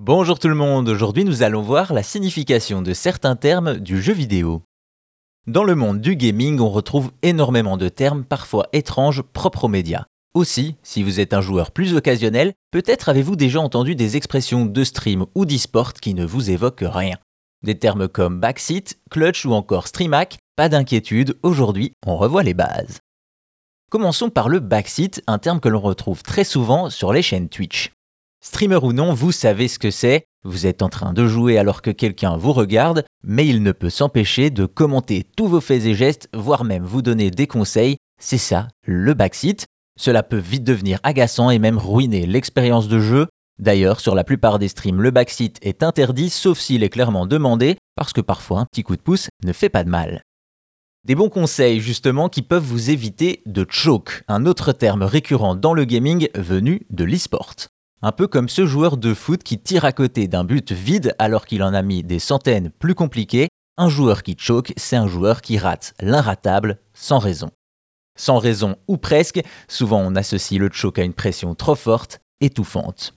Bonjour tout le monde, aujourd'hui nous allons voir la signification de certains termes du jeu vidéo. Dans le monde du gaming, on retrouve énormément de termes parfois étranges propres aux médias. Aussi, si vous êtes un joueur plus occasionnel, peut-être avez-vous déjà entendu des expressions de stream ou d'e-sport qui ne vous évoquent rien. Des termes comme backseat, clutch ou encore streamac, pas d'inquiétude, aujourd'hui on revoit les bases. Commençons par le backseat, un terme que l'on retrouve très souvent sur les chaînes Twitch. Streamer ou non, vous savez ce que c'est. Vous êtes en train de jouer alors que quelqu'un vous regarde, mais il ne peut s'empêcher de commenter tous vos faits et gestes, voire même vous donner des conseils. C'est ça, le backseat. Cela peut vite devenir agaçant et même ruiner l'expérience de jeu. D'ailleurs, sur la plupart des streams, le backseat est interdit sauf s'il est clairement demandé, parce que parfois un petit coup de pouce ne fait pas de mal. Des bons conseils justement qui peuvent vous éviter de choke, un autre terme récurrent dans le gaming venu de l'e-sport. Un peu comme ce joueur de foot qui tire à côté d'un but vide alors qu'il en a mis des centaines plus compliqués. Un joueur qui choke, c'est un joueur qui rate l'inratable sans raison. Sans raison ou presque, souvent on associe le choke à une pression trop forte, étouffante.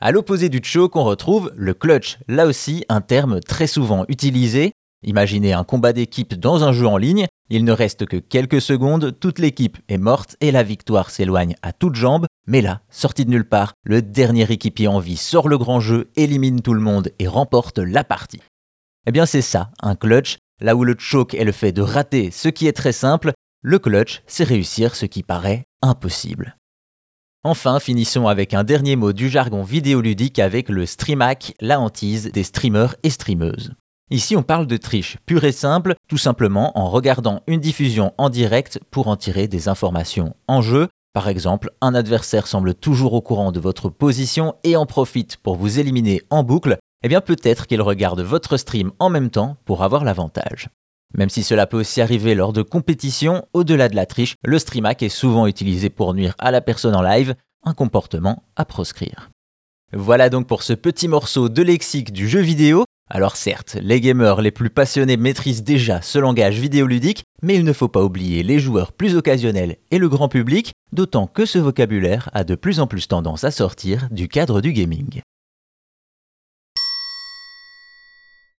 À l'opposé du choke, on retrouve le clutch, là aussi un terme très souvent utilisé Imaginez un combat d'équipe dans un jeu en ligne, il ne reste que quelques secondes, toute l'équipe est morte et la victoire s'éloigne à toutes jambes, mais là, sorti de nulle part, le dernier équipier en vie sort le grand jeu, élimine tout le monde et remporte la partie. Eh bien c'est ça, un clutch, là où le choke est le fait de rater ce qui est très simple, le clutch, c'est réussir ce qui paraît impossible. Enfin, finissons avec un dernier mot du jargon vidéoludique avec le streamac, la hantise des streamers et streameuses. Ici, on parle de triche pure et simple, tout simplement en regardant une diffusion en direct pour en tirer des informations en jeu. Par exemple, un adversaire semble toujours au courant de votre position et en profite pour vous éliminer en boucle, eh bien peut-être qu'il regarde votre stream en même temps pour avoir l'avantage. Même si cela peut aussi arriver lors de compétitions, au-delà de la triche, le streamac est souvent utilisé pour nuire à la personne en live, un comportement à proscrire. Voilà donc pour ce petit morceau de lexique du jeu vidéo. Alors certes, les gamers les plus passionnés maîtrisent déjà ce langage vidéoludique, mais il ne faut pas oublier les joueurs plus occasionnels et le grand public, d'autant que ce vocabulaire a de plus en plus tendance à sortir du cadre du gaming.